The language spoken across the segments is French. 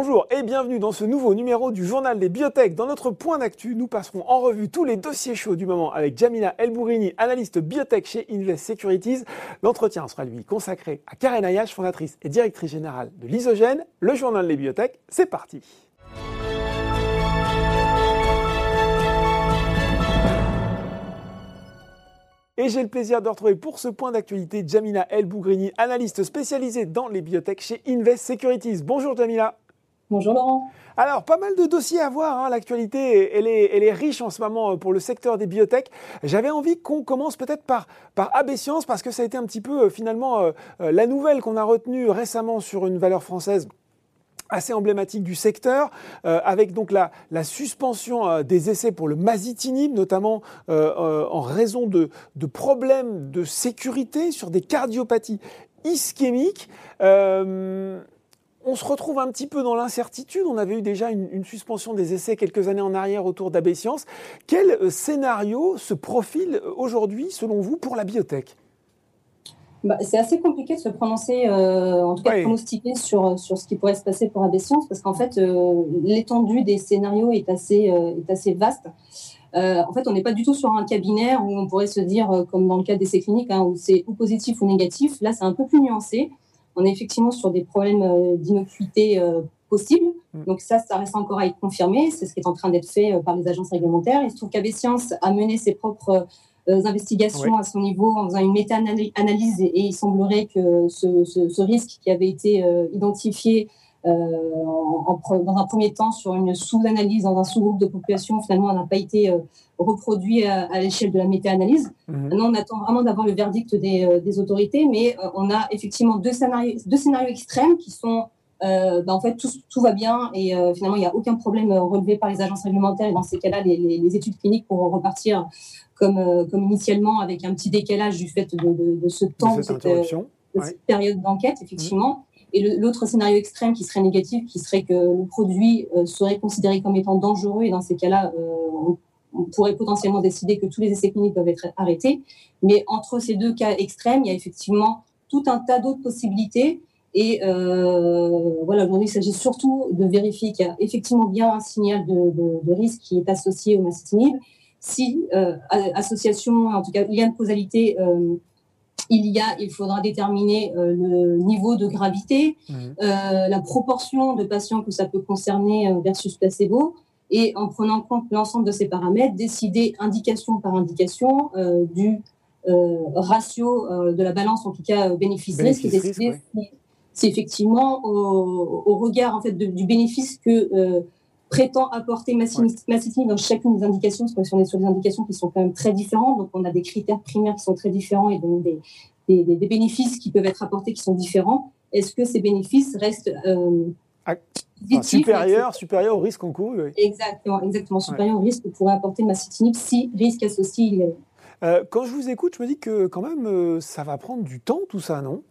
Bonjour et bienvenue dans ce nouveau numéro du journal des biotech. Dans notre point d'actu, nous passerons en revue tous les dossiers chauds du moment avec Jamila Elbourini, analyste biotech chez Invest Securities. L'entretien sera lui consacré à Karen Ayash, fondatrice et directrice générale de l'Isogène. Le journal des biotech, c'est parti. Et j'ai le plaisir de retrouver pour ce point d'actualité Jamila El Bougrini, analyste spécialisée dans les biotech chez Invest Securities. Bonjour Jamila. Bonjour Laurent. Alors, pas mal de dossiers à voir. Hein. L'actualité, elle est, elle est, riche en ce moment euh, pour le secteur des biotech. J'avais envie qu'on commence peut-être par, par Science parce que ça a été un petit peu euh, finalement euh, la nouvelle qu'on a retenue récemment sur une valeur française assez emblématique du secteur, avec donc la, suspension des essais pour le masitinib, notamment en raison de, de, problèmes de sécurité sur des cardiopathies ischémiques. On se retrouve un petit peu dans l'incertitude. On avait eu déjà une, une, suspension des essais quelques années en arrière autour d'Abessience. Quel scénario se profile aujourd'hui, selon vous, pour la biotech? Bah, c'est assez compliqué de se prononcer, euh, en tout cas de pronostiquer sur, sur ce qui pourrait se passer pour Abessiance, parce qu'en fait, euh, l'étendue des scénarios est assez, euh, est assez vaste. en fait, on n'est pas du tout sur un cabinet où on pourrait se dire, comme dans le cas d'essais cliniques, hein, où c'est ou positif ou négatif. Là, c'est un peu plus nuancé. On est effectivement sur des problèmes d'innocuité possibles. Mm. Donc ça, ça reste encore à être confirmé. C'est ce qui est en train d'être fait par les agences réglementaires. Il se trouve qu'Abessiance a mené ses propres euh, investigations à son niveau en faisant une méta-analyse et, il semblerait que ce, risque qui avait été euh, euh, dans un premier temps sur une sous-analyse dans un sous-groupe de population, finalement, n'a pas été reproduit à, l'échelle de la méta-analyse. Mhm. Maintenant, on attend vraiment d'avoir le verdict des, autorités, mais on a effectivement deux scénarios, deux scénarios extrêmes qui sont ben, en fait, tout, tout, va bien et finalement, il n'y a aucun problème relevé par les agences réglementaires. Et dans ces cas-là, les, les, études cliniques pourront repartir comme, euh, comme initialement, avec un petit décalage du fait de, de, ce temps, de cette, euh, période d'enquête, effectivement. Et l'autre scénario extrême qui serait négatif, qui serait que le produit euh, serait considéré comme étant dangereux, et dans ces cas-là, on, pourrait potentiellement décider que tous les essais cliniques doivent être arrêtés. Mais entre ces deux cas extrêmes, il y a effectivement tout un tas d'autres possibilités. Et voilà, aujourd'hui, il s'agit surtout de vérifier qu'il y a effectivement bien un signal de, risque qui est associé au mastitinib si euh, association, en tout cas lien de causalité, euh, il y a, il faudra déterminer euh, le niveau de gravité, mmh. la proportion de patients que ça peut concerner versus placebo, et en prenant en compte l'ensemble de ces paramètres, décider indication par indication du ratio de la balance, en tout cas bénéfice-risque, et décider si, effectivement, au, regard en fait du bénéfice que prétend apporter massitinib dans chacune des indications, parce qu'on est sur des indications qui sont quand même très différentes, donc on a des critères primaires qui sont très différents et donc des, des, bénéfices qui peuvent être apportés qui sont différents. Est-ce que ces bénéfices restent euh, supérieurs supérieur au risque en cours Exactement, exactement. Supérieur au risque que pourrait apporter massitinib si risque associé il y avait. Euh, quand je vous écoute, je me dis que quand même, euh, ça va prendre du temps tout ça, non?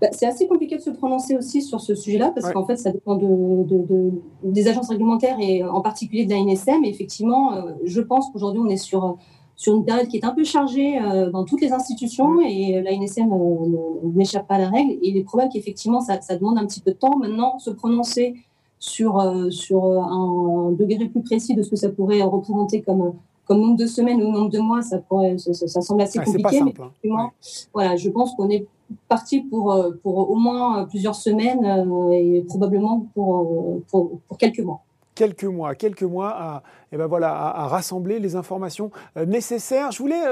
Bah, c'est assez compliqué de se prononcer aussi sur ce sujet-là parce qu'en fait, ça dépend de, des agences réglementaires et en particulier de la NSM. Et effectivement, euh, je pense qu'aujourd'hui, on est sur, sur une période qui est un peu chargée euh, dans toutes les institutions et la NSM euh, n'échappe pas à la règle. Et il est probable qu'effectivement, ça, ça, demande un petit peu de temps. Maintenant, se prononcer sur, sur un degré plus précis de ce que ça pourrait représenter comme comme nombre de semaines ou nombre de mois, ça, pourrait, ça, semble assez compliqué. mais hein. voilà, je pense qu'on est parti pour, euh, pour au moins plusieurs semaines euh, et probablement pour, euh, quelques mois quelques mois, quelques mois à, eh ben rassembler les informations nécessaires. Je voulais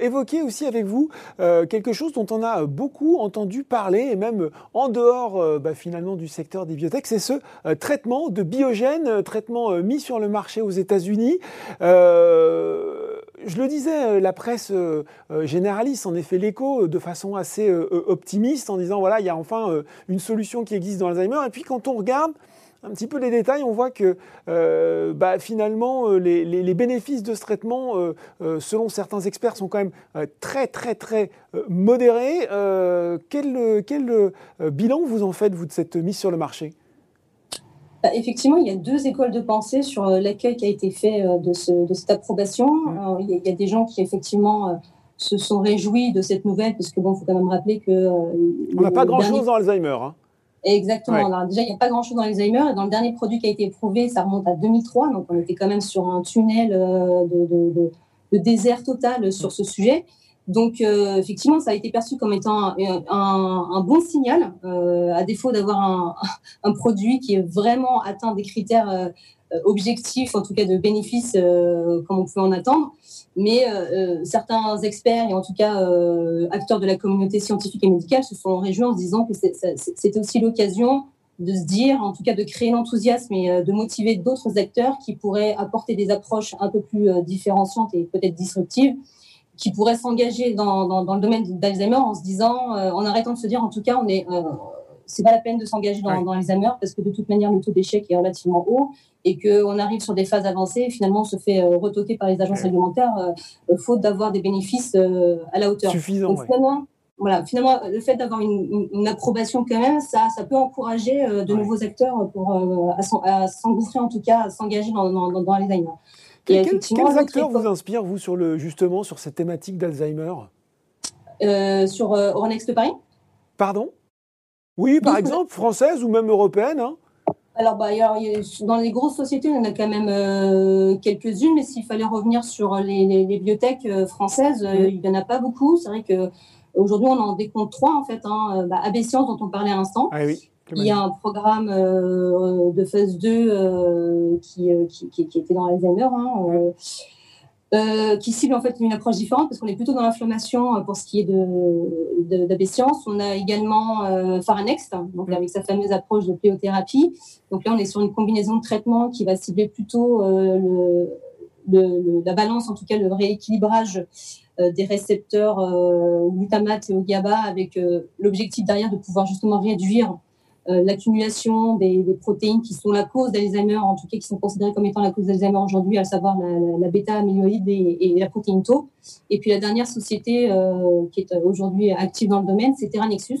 évoquer aussi avec vous quelque chose dont on a beaucoup entendu parler, et même en dehors bah, finalement du secteur des biotech, c'est ce traitement de biogènes, traitement mis sur le marché aux États-Unis je le disais, euh, la presse euh, euh, généraliste en effet l'écho de façon assez optimiste en disant voilà, il y a enfin une solution qui existe dans Alzheimer. Et puis quand on regarde un petit peu les détails, on voit que bah, finalement les, bénéfices de ce traitement, selon certains experts, sont quand même très très très modérés. quel, quel bilan vous en faites, vous, de cette mise sur le marché? Effectivement, il y a deux écoles de pensée sur euh, l'accueil qui a été fait euh, de, cette approbation. Il, y a, des gens qui, effectivement, euh, se sont réjouis de cette nouvelle, parce que bon, faut quand même rappeler que... On n'a pas grand-chose dans Alzheimer. Hein. Exactement. Alors, déjà, il n'y a pas grand-chose dans l'Alzheimer. Et dans le dernier produit qui a été éprouvé, ça remonte à 2003. Donc, on était quand même sur un tunnel de, de désert total sur ce sujet. Donc, euh, effectivement, ça a été perçu comme étant un, bon signal, euh, à défaut d'avoir un, produit qui est vraiment atteint des critères euh, objectifs, en tout cas de bénéfices, comme on pouvait en attendre. Mais certains experts et en tout cas acteurs de la communauté scientifique et médicale se sont réjouis en se disant que c'était aussi l'occasion de se dire, en tout cas de créer l'enthousiasme et de motiver d'autres acteurs qui pourraient apporter des approches un peu plus différenciantes et peut-être disruptives qui pourraient s'engager dans, dans, le domaine d'Alzheimer en se disant, euh, en arrêtant de se dire, en tout cas, on est, euh, c'est pas la peine de s'engager dans, dans Alzheimer parce que de toute manière, le taux d'échec est relativement haut et qu'on arrive sur des phases avancées, et finalement, on se fait euh, retoquer par les agences réglementaires, faute d'avoir des bénéfices à la hauteur. Suffisant. finalement, voilà, finalement, le fait d'avoir une, une, approbation quand même, ça, ça peut encourager de nouveaux acteurs pour, à s'engouffrer, en tout cas, à s'engager dans, dans, dans Quels acteurs vous inspirent, vous, sur le, justement, sur cette thématique d'Alzheimer? Euh, Sur euh, Euronext Paris? Pardon? Oui, par exemple, française ou même européenne hein alors, bah, dans les grosses sociétés, on en a quand même euh, quelques-unes, mais s'il fallait revenir sur les, bibliothèques françaises, mmh. il n'y en a pas beaucoup. C'est vrai qu'aujourd'hui, on en décompte trois, en fait. Hein. Bah, dont on parlait à l'instant. Ah, oui. Il y a un programme euh, de phase 2 euh, qui, qui, qui, était dans Alzheimer, hein, euh, qui cible en fait une approche différente parce qu'on est plutôt dans l'inflammation pour ce qui est de, de, On a également euh, Faranext, donc avec sa fameuse approche de pléothérapie. Donc là, on est sur une combinaison de traitements qui va cibler plutôt le, le, la balance, en tout cas le rééquilibrage des récepteurs glutamate et au GABA avec l'objectif derrière de pouvoir justement réduire euh, l'accumulation des, protéines qui sont la cause d'Alzheimer, en tout cas qui sont considérées comme étant la cause d'Alzheimer aujourd'hui, à savoir la, bêta-amyloïde et, la protéine tau. Et puis la dernière société euh, qui est aujourd'hui active dans le domaine, c'est Terranexus,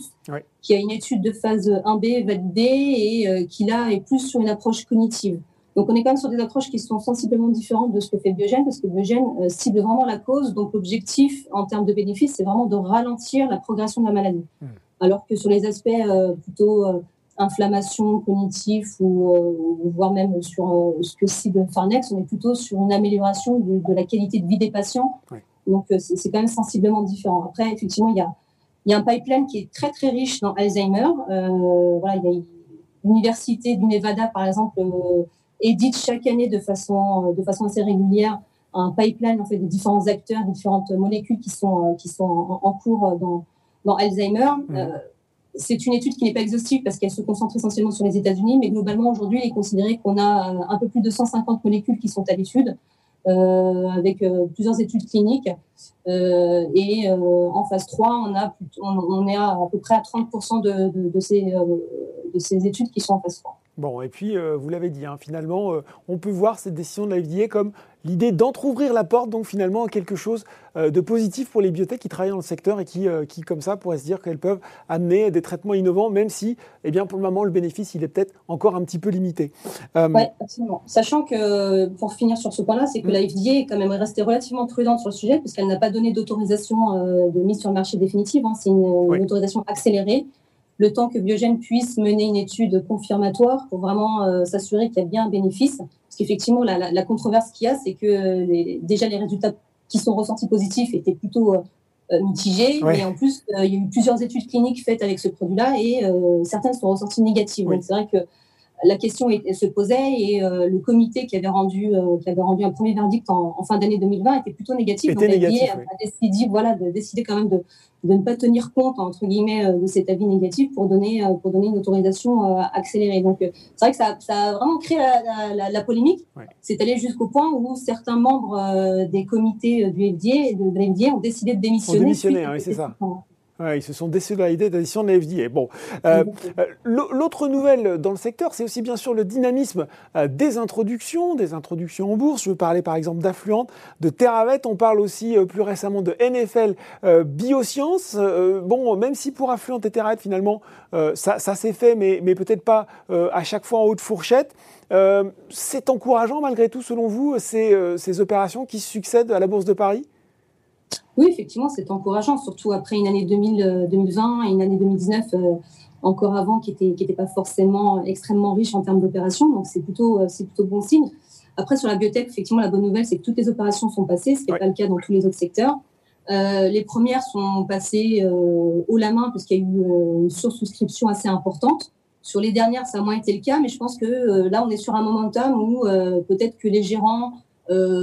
qui a une étude de phase 1B validée et euh, qui là est plus sur une approche cognitive. Donc on est quand même sur des approches qui sont sensiblement différentes de ce que fait Biogène, parce que Biogène cible vraiment la cause. Donc l'objectif en termes de bénéfices, c'est vraiment de ralentir la progression de la maladie. Hmm. Alors que sur les aspects plutôt inflammation cognitive ou, euh, voire même sur euh, ce que cible Farnex, on est plutôt sur une amélioration de, la qualité de vie des patients. Donc euh, c'est quand même sensiblement différent. Après, effectivement, il y a, il y a un pipeline qui est très très riche dans Alzheimer. voilà, il y a l'université du Nevada, par exemple, édite chaque année de façon, de façon assez régulière un pipeline en fait de différents acteurs, différentes molécules qui sont, qui sont en, cours dans, dans Alzheimer c'est une étude qui n'est pas exhaustive parce qu'elle se concentre essentiellement sur les États-Unis, mais globalement, aujourd'hui, il est considéré qu'on a euh, un peu plus de 150 molécules qui sont à l'étude, euh, avec euh, plusieurs études cliniques. et en phase 3, on, a, on, est à, peu près à 30% de, ces, de ces études qui sont en phase 3. Bon, et puis, vous l'avez dit, hein, finalement, on peut voir cette décision de la FDA comme l'idée d'entrouvrir la porte, donc finalement quelque chose euh, de positif pour les biotech qui travaillent dans le secteur et qui, euh, qui comme ça, pourraient se dire qu'elles peuvent amener des traitements innovants, même si, eh bien, pour le moment, le bénéfice, il est peut-être encore un petit peu limité. Euh, oui, absolument. Sachant que, pour finir sur ce point-là, c'est que mm. la FDA est quand même restée relativement prudente sur le sujet, puisqu'elle n'a pas donné d'autorisation de mise sur le marché définitive. Hein. C'est une, autorisation accélérée le temps que Biogène puisse mener une étude confirmatoire pour vraiment s'assurer qu'il y a bien un bénéfice. Parce qu'effectivement, la, controverse qu'il y a, c'est que déjà les résultats qui sont ressentis positifs étaient plutôt euh, mitigés. Et en plus, euh, il y a eu plusieurs études cliniques faites avec ce produit-là et euh, certaines sont ressenties négatives. Donc c'est vrai que la question se posait et le comité qui avait, rendu, qui avait rendu un premier verdict en, fin d'année 2020 était plutôt négatif. donc, négatif, a, décidé, voilà, de décider quand même de, de ne pas tenir compte entre guillemets euh, de cet avis négatif pour donner euh, pour donner une autorisation euh, accélérée. Donc c'est vrai que ça, ça, a vraiment créé la, la, polémique. C'est allé jusqu'au point où certains membres des comités du FDA, de, de ont décidé de démissionner. démissionner, oui, c'est ça ils se sont décidés de l'idée d'addition de la FDA. Bon, euh, euh, l'autre nouvelle dans le secteur, c'est aussi bien sûr le dynamisme euh, des introductions, des introductions en bourse. Je veux parler par exemple d'Affluent, de Terravet. On parle aussi plus récemment de NFL Biosciences. bon, même si pour Affluent et Terravet, finalement, ça, s'est fait, mais, mais peut-être pas à chaque fois en haute fourchette. c'est encourageant malgré tout, selon vous, ces, ces opérations qui succèdent à la Bourse de Paris? Oui, effectivement, c'est encourageant, surtout après une année 2020 euh, et une année 2019 euh, encore avant qui n'était qui était pas forcément extrêmement riche en termes d'opérations. Donc c'est plutôt, c'est plutôt bon signe. Après, sur la biotech, effectivement, la bonne nouvelle, c'est que toutes les opérations sont passées, ce qui n'est pas le cas dans tous les autres secteurs. Euh, les premières sont passées euh, haut la main puisqu'il y a eu euh, une sursouscription assez importante. Sur les dernières, ça a moins été le cas, mais je pense que euh, là, on est sur un momentum où peut-être que les gérants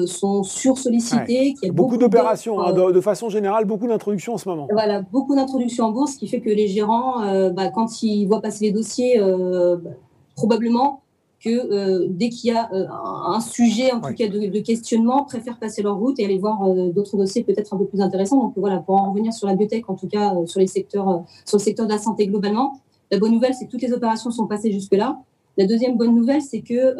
sont sursollicités. Ouais. beaucoup, beaucoup d'opérations, hein, de, de, façon générale, beaucoup d'introductions en ce moment. Voilà, beaucoup d'introductions en bourse, ce qui fait que les gérants, bah, quand ils voient passer les dossiers, bah, probablement que euh, dès qu'il y a euh, un sujet, en tout cas, de, de, questionnement, préfèrent passer leur route et aller voir euh, d'autres dossiers peut-être un peu plus intéressants. Donc voilà, pour en revenir sur la biotech, en tout cas sur les secteurs, sur le secteur de la santé globalement, la bonne nouvelle, c'est que toutes les opérations sont passées jusque-là. La deuxième bonne nouvelle, c'est que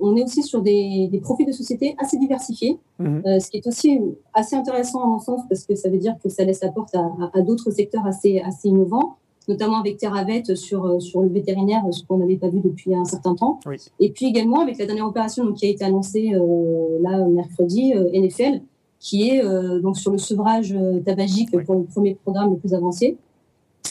on est aussi sur des, des, profils de société assez diversifiés, mmh. ce qui est aussi assez intéressant à mon sens parce que ça veut dire que ça laisse la porte à, à, à d'autres secteurs assez, assez innovants notamment avec Terravet sur, euh, sur le vétérinaire, ce qu'on n'avait pas vu depuis un certain temps. Oui. Et puis également avec la dernière opération donc, qui a été annoncée euh, là mercredi, euh, NFL, qui est euh, donc sur le sevrage euh, tabagique oui. pour le premier programme le plus avancé,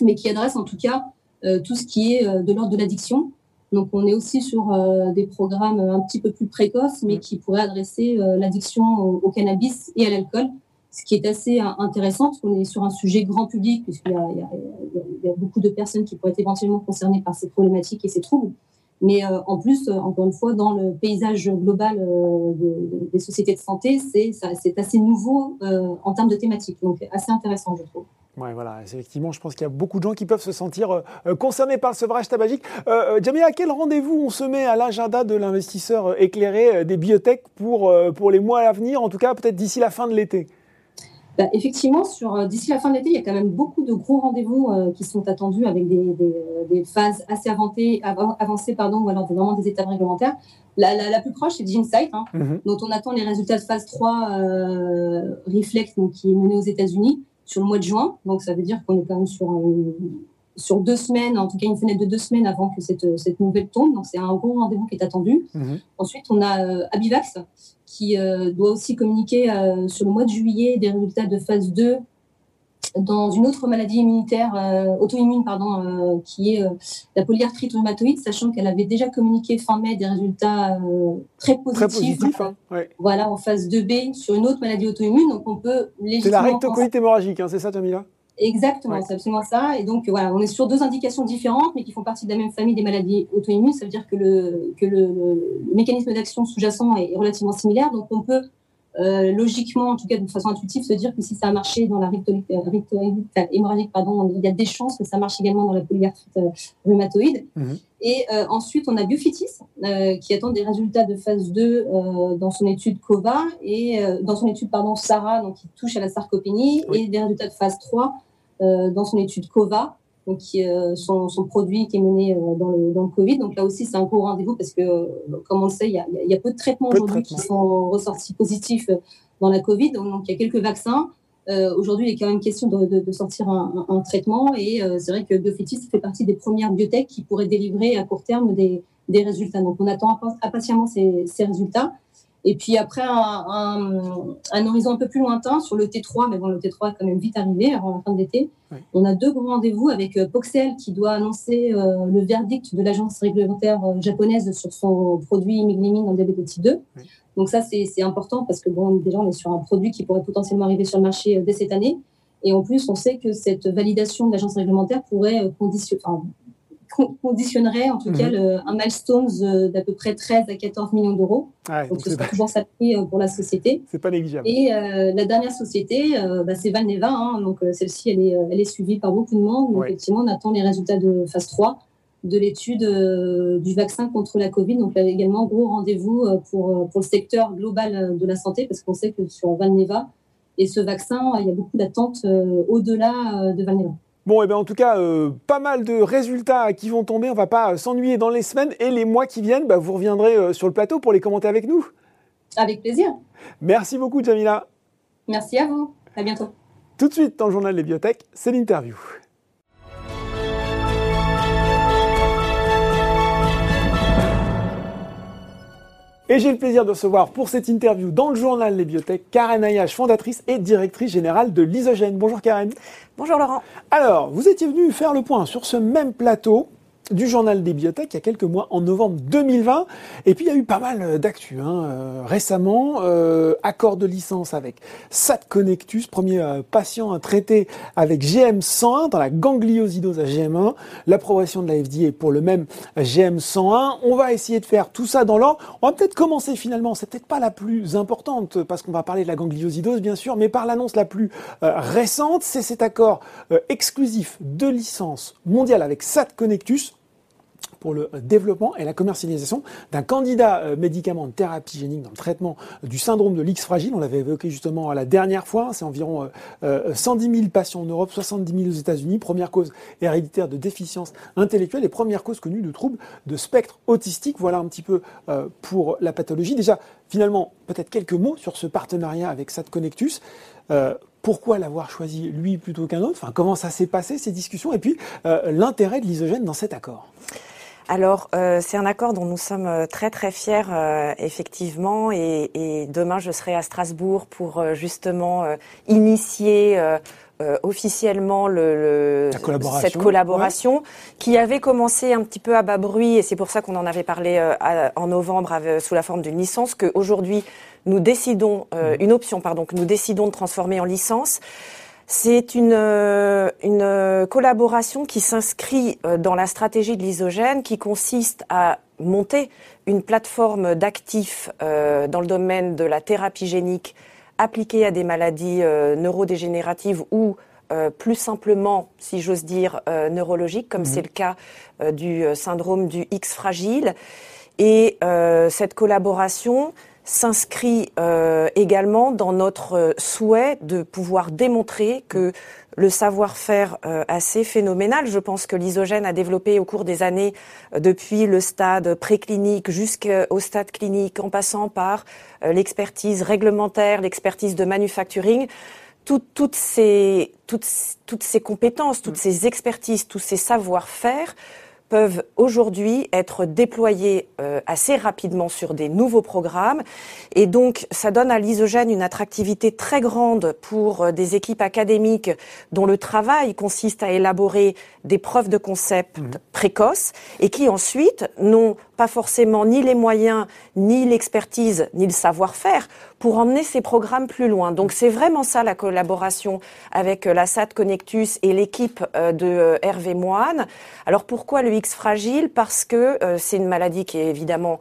mais qui adresse en tout cas euh, tout ce qui est de l'ordre de l'addiction. Donc on est aussi sur des programmes un petit peu plus précoces, mais qui pourraient adresser l'addiction au, au, cannabis et à l'alcool ce qui est assez intéressant, parce qu'on est sur un sujet grand public, puisqu'il y, y, y, a beaucoup de personnes qui pourraient être éventuellement concernées par ces problématiques et ces troubles. Mais euh, en plus, euh, encore une fois, dans le paysage global euh, de, de, des sociétés de santé, c'est assez nouveau euh, en termes de thématiques. Donc, assez intéressant, je trouve. Ouais, voilà, effectivement, je pense qu'il y a beaucoup de gens qui peuvent se sentir euh, concernés par le sevrage tabagique. Euh, Jamila, à quel rendez-vous on se met à l'agenda de l'investisseur éclairé des biotech pour, pour les mois à venir, en tout cas peut-être d'ici la fin de l'été? Bah, effectivement, sur d'ici la fin de l'été, il y a quand même beaucoup de gros rendez-vous euh, qui sont attendus avec des, des, des phases assez avancées, avancées pardon, ou alors vraiment des étapes réglementaires. La, la, la plus proche, c'est Ginsight, hein, mm -hmm. dont on attend les résultats de phase 3 euh, Reflex, donc, qui est mené aux États-Unis sur le mois de juin. Donc, ça veut dire qu'on est quand même sur, euh, sur deux semaines, en tout cas une fenêtre de deux semaines avant que cette, cette nouvelle tombe. Donc, c'est un gros rendez-vous qui est attendu. -hmm. Ensuite, on a euh, Abivax, qui euh, doit aussi communiquer euh, sur le mois de juillet des résultats de phase 2 dans une autre maladie immunitaire, euh, auto-immune, pardon, euh, qui est euh, la polyarthrite rhumatoïde, sachant qu'elle avait déjà communiqué fin mai des résultats très positifs. Très positif, hein, ouais. Voilà, en phase 2B sur une autre maladie auto-immune. Donc, on peut C'est la rectocolite hémorragique, hein, c'est ça, Jamila Exactement, ouais. c'est absolument ça. Et donc, voilà, on est sur deux indications différentes, mais qui font partie de la même famille des maladies auto-immunes. Ça veut dire que le, que le, le mécanisme d'action sous-jacent est relativement similaire. Donc, on peut euh, logiquement, en tout cas de façon intuitive, se dire que si ça a marché dans la rectolite hémorragique, pardon, il y a des chances que ça marche également dans la polyarthrite rhumatoïde. Mm -hmm. Et euh, ensuite, on a Biofitis, euh, qui attend des résultats de phase 2 euh, dans son étude COVA et euh, dans son étude, pardon, SARA, donc qui touche à la sarcopénie, oui. et des résultats de phase 3 dans son étude COVA, qui, euh, son, son, produit qui est mené euh, dans, le, dans, le, Covid. Donc là aussi, c'est un gros rendez-vous parce que, euh, comme on le sait, il y a, il y a peu de traitements aujourd'hui qui sont ressortis positifs dans la Covid. Donc, il y a quelques vaccins. aujourd'hui, il est quand même question de, de, de sortir un, un, un, traitement et c'est vrai que Biofetis fait partie des premières biotech qui pourraient délivrer à court terme des, des résultats. Donc on attend impatiemment ces, ces résultats. Et puis après, un, un, un, horizon un peu plus lointain sur le T3, mais bon, le T3 est quand même vite arrivé avant la fin de l'été. Oui. On a deux grands rendez-vous avec euh, Poxel qui doit annoncer euh, le verdict de l'agence réglementaire euh, japonaise sur son produit imiglimine dans le diabète de type 2. Oui. Donc ça, c'est important parce que bon, déjà, on est sur un produit qui pourrait potentiellement arriver sur le marché dès cette année. Et en plus, on sait que cette validation de l'agence réglementaire pourrait conditionner, enfin, conditionnerait en tout mmh. cas le, un milestone d'à peu près 13 à 14 millions d'euros. Donc, ce serait toujours ça euh, pour la société. C'est pas négligeable. Et euh, la dernière société, euh, bah, c'est Valneva. Hein, donc euh, celle-ci, elle est, euh, elle est suivie par beaucoup de monde. Donc, ouais. effectivement, on attend les résultats de phase 3 de l'étude du vaccin contre la Covid. Donc là également, gros rendez-vous pour, pour le secteur global de la santé parce qu'on sait que sur Valneva et ce vaccin, il y a beaucoup d'attentes au-delà de Valneva. Bon, et eh bien en tout cas, euh, pas mal de résultats qui vont tomber. On va pas s'ennuyer dans les semaines et les mois qui viennent. Bah, vous reviendrez euh, sur le plateau pour les commenter avec nous. Avec plaisir. Merci beaucoup, Jamila. Merci à vous. À bientôt. Tout de suite, dans le journal des biotech, c'est l'interview. Et j'ai le plaisir de recevoir pour cette interview dans le journal Les Biotech Karen Ayache, fondatrice et directrice générale de l'Isogène. Bonjour Karen. Bonjour Laurent. Alors, vous étiez venu faire le point sur ce même plateau du journal des biotech il y a quelques mois, en novembre 2020. Et puis il y a eu pas mal euh, d'actu hein. Euh, récemment. Euh, accord de licence avec Satconnectus, premier patient traité avec GM101 dans la gangliosidose à GM1. L'approbation de la FDA pour le même GM101. On va essayer de faire tout ça dans l'ordre. On va peut-être commencer finalement, c'est peut-être pas la plus importante parce qu'on va parler de la gangliosidose bien sûr, mais par l'annonce la plus récente, c'est cet accord exclusif de licence mondiale avec Satconnectus pour le développement et la commercialisation d'un candidat euh, médicament de thérapie génique dans le traitement du syndrome de l'X fragile. On l'avait évoqué justement la dernière fois. C'est environ 110 euh, 000 euh, patients en Europe, 70 000 aux États-Unis. Première cause héréditaire de déficience intellectuelle et première cause connue de troubles de spectre autistique. Voilà un petit peu pour la pathologie. Déjà, finalement, peut-être quelques mots sur ce partenariat avec SatConnectus. pourquoi l'avoir choisi lui plutôt qu'un autre? Enfin, comment ça s'est passé ces discussions? Et puis l'intérêt de l'isogène dans cet accord? Alors, euh, c'est un accord dont nous sommes euh, très très fiers, euh, effectivement, et, et, demain je serai à Strasbourg pour justement initier officiellement le, cette collaboration qui avait commencé un petit peu à bas bruit, et c'est pour ça qu'on en avait parlé en novembre sous la forme d'une licence, qu'aujourd'hui nous décidons, mmh. une option pardon, que nous décidons de transformer en licence. C'est une, euh, une euh, collaboration qui s'inscrit euh, dans la stratégie de l'isogène qui consiste à monter une plateforme d'actifs dans le domaine de la thérapie génique appliquée à des maladies neurodégénératives ou plus simplement, si j'ose dire, neurologiques, comme mmh. c'est le cas du syndrome du X fragile. Et cette collaboration s'inscrit euh, également dans notre souhait de pouvoir démontrer que le savoir-faire euh, assez phénoménal, je pense que l'isogène a développé au cours des années, euh, depuis le stade préclinique jusqu'au stade clinique, en passant par l'expertise réglementaire, l'expertise de manufacturing, toutes, ces, toutes, toutes ces compétences, toutes ces expertises, tous ces savoir-faire peuvent aujourd'hui être déployés euh, assez rapidement sur des nouveaux programmes. Et donc, ça donne à l'isogène une attractivité très grande pour euh, des équipes académiques dont le travail consiste à élaborer des preuves de concept mmh. précoces et qui ensuite n'ont pas forcément ni les moyens, ni l'expertise, ni le savoir-faire pour emmener ces programmes plus loin. Donc c'est vraiment ça la collaboration avec euh, la SAT Connectus et l'équipe euh, de euh, Hervé Moine. Alors pourquoi le X fragile? Parce que c'est une maladie qui est évidemment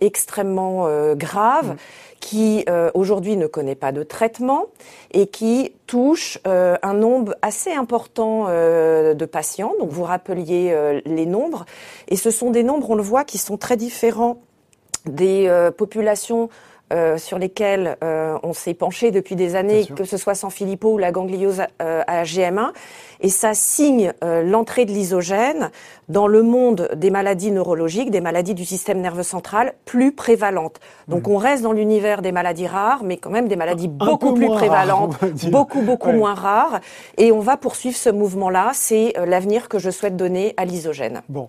extrêmement grave. Qui aujourd'hui ne connaît pas de traitement et qui touche un nombre assez important de patients. Donc vous rappeliez les nombres et ce sont des nombres, on le voit, qui sont très différents des populations euh, sur lesquels euh, on s'est penché depuis des années, que ce soit sans Filippo ou la gangliose euh, à GM1. Et ça signe l'entrée de l'isogène dans le monde des maladies neurologiques, des maladies du système nerveux central plus prévalentes. Donc on reste dans l'univers des maladies rares, mais quand même des maladies beaucoup plus prévalentes, beaucoup, beaucoup moins rares. Et on va poursuivre ce mouvement-là. C'est l'avenir que je souhaite donner à l'isogène. Bon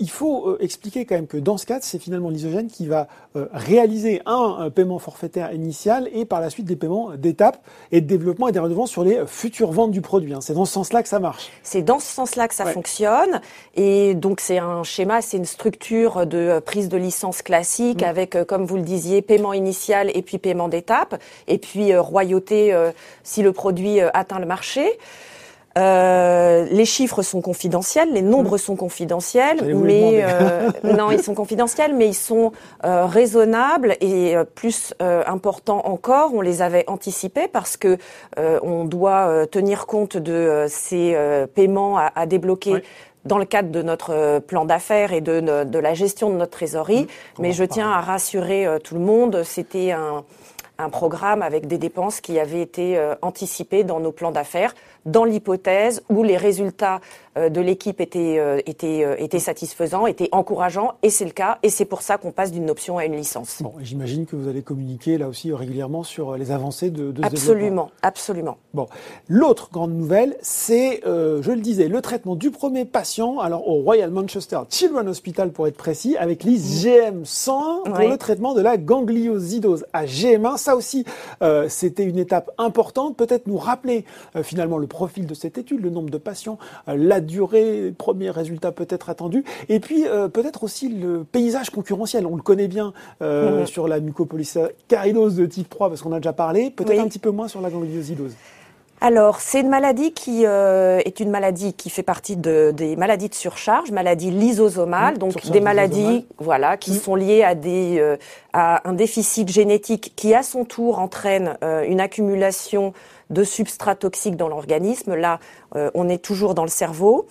il faut euh, expliquer quand même que dans ce cadre, c'est finalement l'isogène qui va euh, réaliser un, paiement forfaitaire initial et par la suite des paiements d'étape et de développement et des redevances sur les euh, futures ventes du produit. Hein. C'est dans ce sens-là que ça marche. C'est dans ce sens-là que ça fonctionne. Et donc c'est un schéma, c'est une structure de prise de licence classique mmh. avec, comme vous le disiez, paiement initial et puis paiement d'étape et puis royauté si le produit atteint le marché. Euh, les chiffres sont confidentiels, les nombres mmh. sont confidentiels, mais euh, non, ils sont confidentiels, mais ils sont euh, raisonnables et euh, plus euh, importants encore, on les avait anticipés parce que on doit tenir compte de ces paiements à, à débloquer. dans le cadre de notre plan d'affaires et de, de, la gestion de notre trésorerie. Mmh. mais je tiens à rassurer tout le monde, c'était un, un programme avec des dépenses qui avaient été anticipées dans nos plans d'affaires dans l'hypothèse où les résultats euh, de l'équipe étaient, euh, étaient, euh, étaient satisfaisants, étaient encourageants, et c'est le cas, et c'est pour ça qu'on passe d'une option à une licence. Bon, j'imagine que vous allez communiquer là aussi régulièrement sur les avancées de, de ce Absolument, absolument. Bon, l'autre grande nouvelle, c'est, je le disais, le traitement du premier patient, alors au Royal Manchester Children's Hospital pour être précis, avec l'IS 101 pour le traitement de la gangliosidose à GM1. Ça aussi, c'était une étape importante. Peut-être nous rappeler finalement le profil de cette étude, le nombre de patients, la durée, premier résultat peut-être attendu, et puis euh, peut-être aussi le paysage concurrentiel. On le connaît bien euh, sur la mucopolysaccharidose de type 3 parce qu'on a déjà parlé, peut-être un petit peu moins sur la gangliosidose. Alors, c'est une maladie qui euh, est une maladie qui fait partie de, des maladies de surcharge, maladie lysosomale, mmh, donc des maladies, voilà, qui mmh. sont liées à des à un déficit génétique qui, à son tour, entraîne une accumulation de substrats toxiques dans l'organisme. Là, euh, on est toujours dans le cerveau.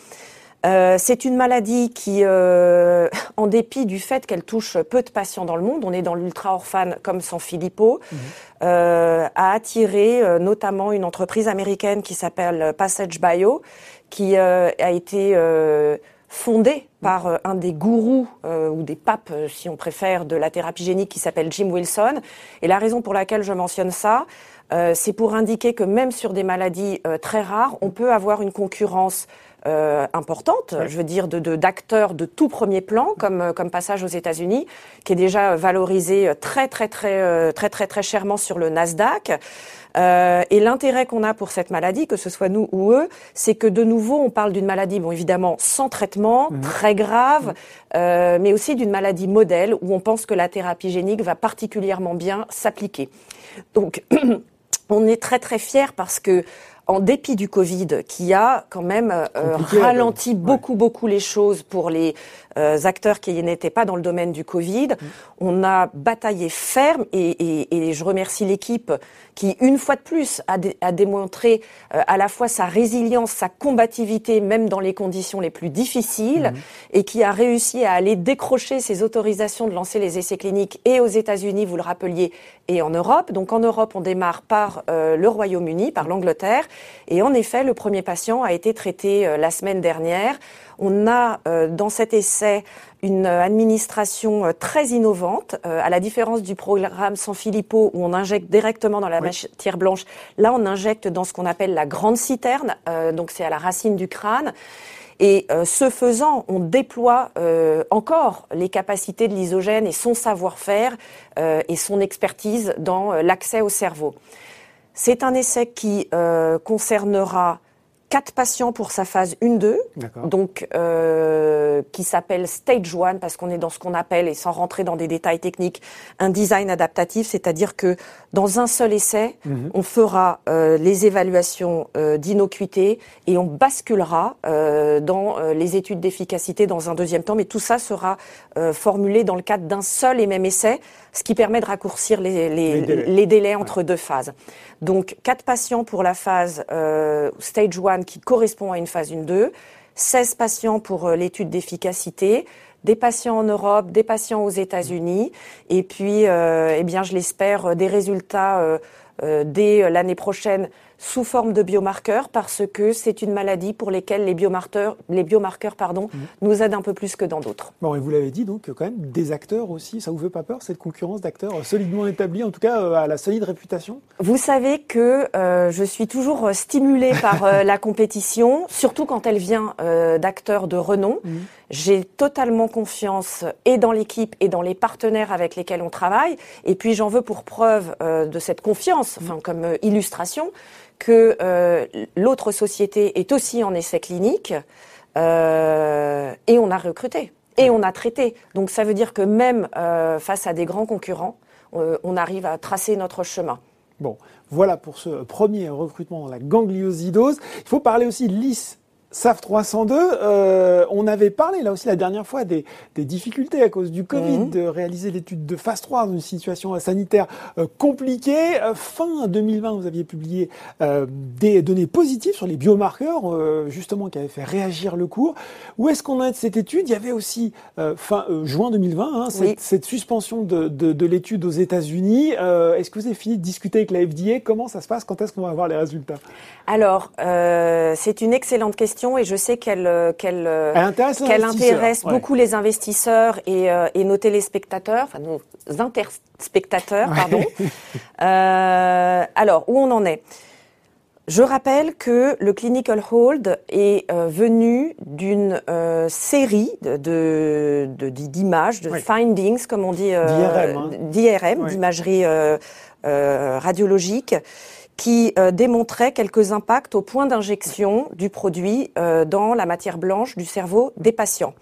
Euh, c'est une maladie qui, euh, en dépit du fait qu'elle touche peu de patients dans le monde, on est dans l'ultra-orphane comme San Filippo, mhm. a attiré notamment une entreprise américaine qui s'appelle Passage Bio, qui a été fondée par un des gourous ou des papes, si on préfère, de la thérapie génique qui s'appelle Jim Wilson. Et la raison pour laquelle je mentionne ça, euh, c'est pour indiquer que même sur des maladies euh, très rares, on peut avoir une concurrence euh, importante, je veux dire, de d'acteurs de, tout premier plan, comme comme passage aux États-Unis, qui est déjà valorisé très très très très très très chèrement sur le Nasdaq. Euh, et l'intérêt qu'on a pour cette maladie, que ce soit nous ou eux, c'est que de nouveau, on parle d'une maladie, bon évidemment, sans traitement, mhm. très grave, mhm. euh, mais aussi d'une maladie modèle où on pense que la thérapie génique va particulièrement bien s'appliquer. Donc on est très très fiers parce que en dépit du Covid, qui a quand même euh, ralenti beaucoup beaucoup les choses pour les euh, acteurs qui n'étaient pas dans le domaine du Covid, mm. on a bataillé ferme et, et, et je remercie l'équipe qui, une fois de plus, a, a démontré euh, à la fois sa résilience, sa combativité, même dans les conditions les plus difficiles, mm. et qui a réussi à aller décrocher ses autorisations de lancer les essais cliniques et aux États-Unis, vous le rappeliez, et en Europe. Donc en Europe, on démarre par le Royaume-Uni, par l'Angleterre. Et en effet, le premier patient a été traité euh, la semaine dernière. On a euh, dans cet essai une administration euh, très innovante, à la différence du programme San Filippo où on injecte directement dans la matière blanche. Là, on injecte dans ce qu'on appelle la grande citerne, donc c'est à la racine du crâne. Et ce faisant, on déploie encore les capacités de l'isogène et son savoir-faire et son expertise dans l'accès au cerveau. C'est un essai qui euh, concernera quatre patients pour sa phase 1-2, donc euh, qui s'appelle Stage 1 parce qu'on est dans ce qu'on appelle, et sans rentrer dans des détails techniques, un design adaptatif, c'est-à-dire que dans un seul essai, mhm. on fera euh, les évaluations euh, d'innocuité et on basculera euh, dans euh, les études d'efficacité dans un deuxième temps, mais tout ça sera formulé dans le cadre d'un seul et même essai, ce qui permet de raccourcir les, les, les délais. entre deux phases. Donc quatre patients pour la phase Stage 1 qui correspond à une phase 1-2, 16 patients pour euh, l'étude d'efficacité, des patients en Europe, des patients aux États-Unis, et puis, euh, eh bien, je l'espère, des résultats euh, dès l'année prochaine sous forme de biomarqueurs parce que c'est une maladie pour lesquelles les biomarqueurs, les biomarqueurs pardon, mhm. nous aident un peu plus que dans d'autres. Bon, et vous l'avez dit, donc quand même des acteurs aussi, ça vous fait pas peur cette concurrence d'acteurs solidement établis, en tout cas euh, à la solide réputation? Vous savez que euh, je suis toujours stimulée par euh, la compétition, surtout quand elle vient d'acteurs de renom. Mhm. J'ai totalement confiance et dans l'équipe et dans les partenaires avec lesquels on travaille. Et puis j'en veux pour preuve de cette confiance, enfin comme illustration, que euh, l'autre société est aussi en essai clinique euh, et on a recruté et on a traité. Donc ça veut dire que même euh, face à des grands concurrents, on arrive à tracer notre chemin. Bon, voilà pour ce premier recrutement dans la gangliosidose. Il faut parler aussi de l'IS SAF 302, euh, on avait parlé là aussi la dernière fois des, difficultés à cause du Covid mhm. de réaliser l'étude de phase 3 dans une situation sanitaire euh, compliquée. Euh, fin 2020, vous aviez publié des données positives sur les biomarqueurs, justement, qui avaient fait réagir le cours. Où est-ce qu'on a de cette étude? Il y avait aussi fin juin 2020 hein, cette, suspension de, de l'étude aux États-Unis. est-ce que vous avez fini de discuter avec la FDA Comment ça se passe? Quand est-ce qu'on va avoir les résultats? Alors, c'est une excellente question et je sais qu'elle euh, qu'elle euh, qu'elle intéresse beaucoup les investisseurs et, euh, et, nos téléspectateurs, enfin nos interspectateurs, pardon. euh, alors où on en est? Je rappelle que le clinical hold est venu d'une série de d'images, de, findings, comme on dit, d'IRM, hein. d'imagerie radiologique, qui euh, démontrait quelques impacts au point d'injection du produit euh, dans la matière blanche du cerveau des patients.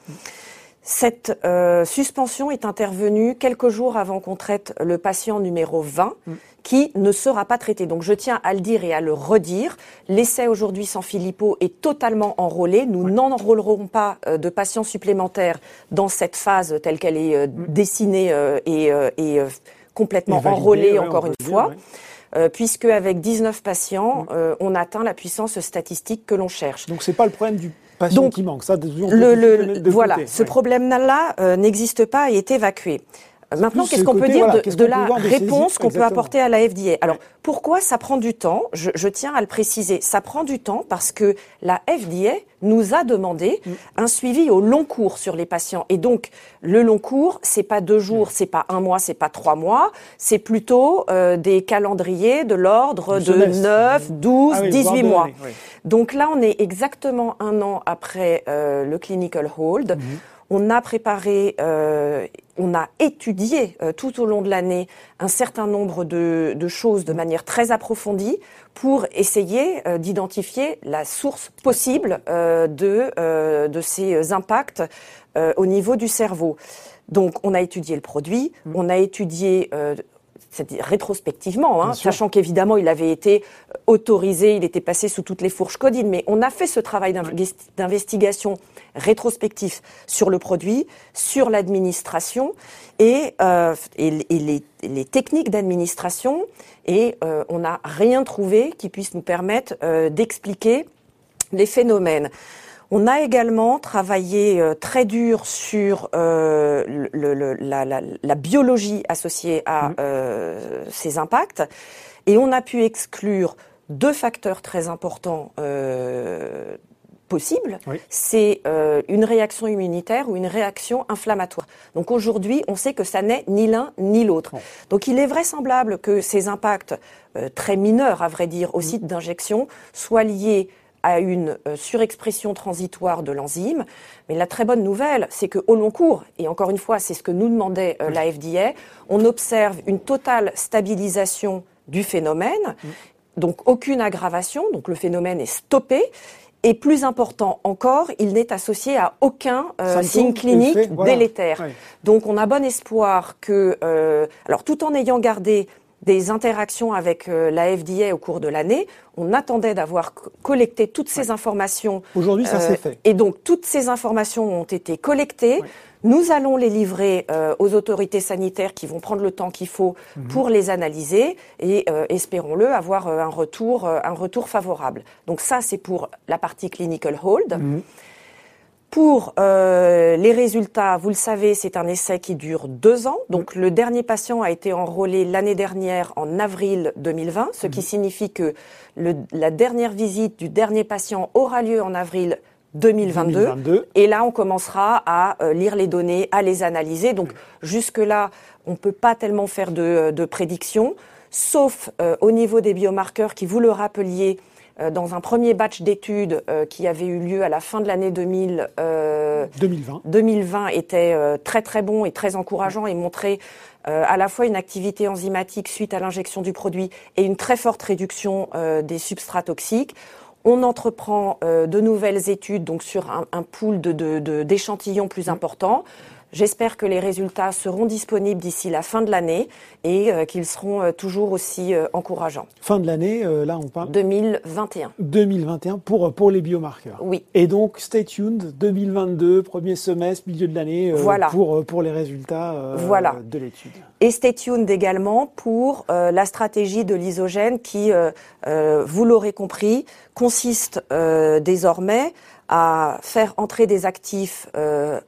Cette euh, suspension est intervenue quelques jours avant qu'on traite le patient numéro 20 qui ne sera pas traité. Donc je tiens à le dire et à le redire. L'essai aujourd'hui sans Filippo est totalement enrôlé. Nous n'enrôlerons pas de patients supplémentaires dans cette phase telle qu'elle est dessinée et, et complètement enrôlée encore une fois. Euh, puisque avec 19 patients, mm. euh, on atteint la puissance statistique que l'on cherche. Donc c'est pas le problème du patient qui manque, ça. Le, voilà, ce problème-là euh, n'existe pas et est évacué. Maintenant, qu'est-ce qu'on peut dire de, la réponse qu'on peut apporter à la FDA Alors, pourquoi ça prend du temps? Je, je, tiens à le préciser. Ça prend du temps parce que la FDA nous a demandé mm. un suivi au long cours sur les patients. Et donc, le long cours, c'est pas deux jours, mm. c'est pas un mois, c'est pas trois mois, c'est plutôt euh, des calendriers de l'ordre de 9, 12, 18 mois. Donc là, on est exactement un an après euh, le clinical hold. Mm-hmm. On a préparé, euh, on a étudié euh, tout au long de l'année un certain nombre de, choses de manière très approfondie pour essayer euh, d'identifier la source possible de, de ces impacts au niveau du cerveau. Donc, on a étudié le produit, mmh. on a étudié rétrospectivement, hein, sachant qu'évidemment il avait été autorisé, il était passé sous toutes les fourches codines, mais on a fait ce travail d'investigation rétrospectif sur le produit, sur l'administration et, euh, et, les, les, techniques d'administration, et euh, on n'a rien trouvé qui puisse nous permettre euh, d'expliquer les phénomènes. On a également travaillé euh, très dur sur euh, le, la, la, la, biologie associée à mmh. euh, ces impacts et on a pu exclure deux facteurs très importants possibles. C'est une réaction immunitaire ou une réaction inflammatoire. Donc aujourd'hui, on sait que ça n'est ni l'un ni l'autre. Donc il est vraisemblable que ces impacts très mineurs, à vrai dire, au mmh. site d'injection, soient liés à une euh, surexpression transitoire de l'enzyme. Mais la très bonne nouvelle, c'est qu'au long cours, et encore une fois, c'est ce que nous demandait euh, la FDA, on observe une totale stabilisation du phénomène, mm. donc aucune aggravation, donc le phénomène est stoppé. Et plus important encore, il n'est associé à aucun euh, signe clinique délétère. Donc on a bon espoir que, alors tout en ayant gardé des interactions avec euh, la FDA au cours de l'année. On attendait d'avoir collecté toutes ces informations. Aujourd'hui, ça s'est euh, fait. Et donc, toutes ces informations ont été collectées. Nous allons les livrer euh, aux autorités sanitaires qui vont prendre le temps qu'il faut mhm. pour les analyser et espérons-le avoir un retour un retour favorable. Donc ça c'est pour la partie clinical hold. Mhm. Pour euh, les résultats, vous le savez, c'est un essai qui dure deux ans. Donc le dernier patient a été enrôlé l'année dernière en avril 2020, ce qui mhm. signifie que le, la dernière visite du dernier patient aura lieu en avril 2022. Et là, on commencera à euh, lire les données, à les analyser. Donc jusque-là, on ne peut pas tellement faire de, de prédictions, sauf euh, au niveau des biomarqueurs qui, vous le rappeliez, euh, dans un premier batch d'études euh, qui avait eu lieu à la fin de l'année 2000, 2020. 2020 était euh, très très bon et très encourageant et montrait à la fois une activité enzymatique suite à l'injection du produit et une très forte réduction des substrats toxiques. On entreprend de nouvelles études donc sur un, un pool d'échantillons de, de, plus important. J'espère que les résultats seront disponibles d'ici la fin de l'année et qu'ils seront toujours aussi encourageants. Fin de l'année, là on parle 2021. 2021 pour pour les biomarqueurs. Oui. Et donc stay tuned 2022, premier semestre, milieu de l'année voilà. pour pour les résultats voilà. de l'étude. Et stay tuned également pour la stratégie de l'isogène qui, vous l'aurez compris, consiste désormais à faire entrer des actifs euh,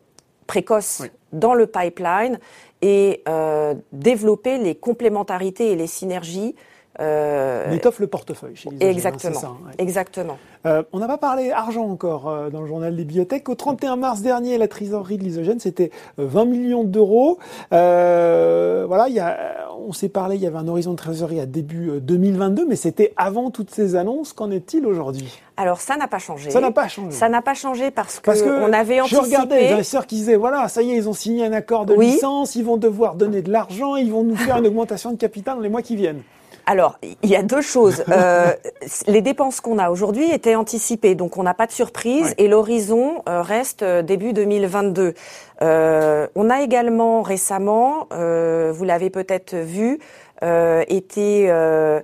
précoces dans le pipeline et euh, développer les complémentarités et les synergies. Euh, étoffe le portefeuille chez les Exactement. ça, Exactement. Euh, on n'a pas parlé argent encore euh, dans le journal des biotech. Au 31 mars dernier, la trésorerie de l'isogène, c'était 20 millions d'euros. voilà, il y a, on s'est parlé, il y avait un horizon de trésorerie à début 2022, mais c'était avant toutes ces annonces. Qu'en est-il aujourd'hui? Alors ça n'a pas changé. Ça n'a pas changé. Ça n'a pas changé parce que, parce que on avait anticipé. Je regardais les investisseurs qui disaient voilà, ça y est, ils ont signé un accord de licence, ils vont devoir donner de l'argent, ils vont nous faire une augmentation de capital dans les mois qui viennent. Alors, il y a deux choses. Euh, les dépenses qu'on a aujourd'hui étaient anticipées, donc on n'a pas de surprise et l'horizon euh, reste euh, début 2022. Euh, on a également récemment, vous l'avez peut-être vu, été euh,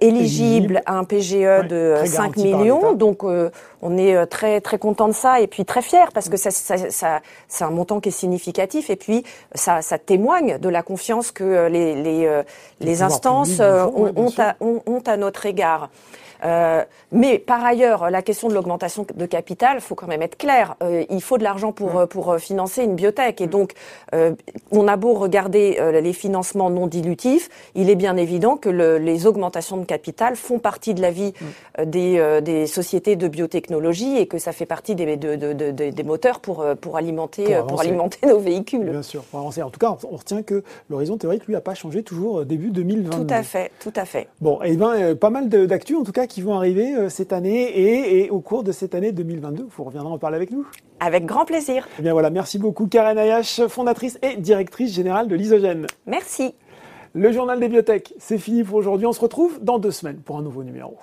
éligible à un PGE de 5 millions. Donc euh, on est euh, très très content de ça et puis très fier parce que ça, ça, ça c'est un montant qui est significatif et puis ça, ça témoigne de la confiance que les, les, les instances ont, ont, à, ont, ont, à, notre égard. Euh, mais par ailleurs, la question de l'augmentation de capital, faut quand même être clair. Euh, il faut de l'argent pour euh, pour financer une biotech, et donc on a beau regarder les financements non dilutifs, il est bien évident que le, les augmentations de capital font partie de la vie des, des sociétés de biotechnologie et que ça fait partie des, de, de, de, des moteurs pour pour alimenter pour, alimenter nos véhicules. Bien sûr, pour avancer. En tout cas, on retient que l'horizon théorique lui a pas changé toujours début 2022. Tout à fait, tout à fait. Bon, et eh ben pas mal d'actu en tout cas qui vont arriver euh, cette année et, au cours de cette année 2022. Vous reviendrez en parler avec nous? Avec grand plaisir. Eh bien voilà, merci beaucoup Karen Ayash, fondatrice et directrice générale de l'Isogène. Merci. Le journal des biotech, c'est fini pour aujourd'hui. On se retrouve dans deux semaines pour un nouveau numéro.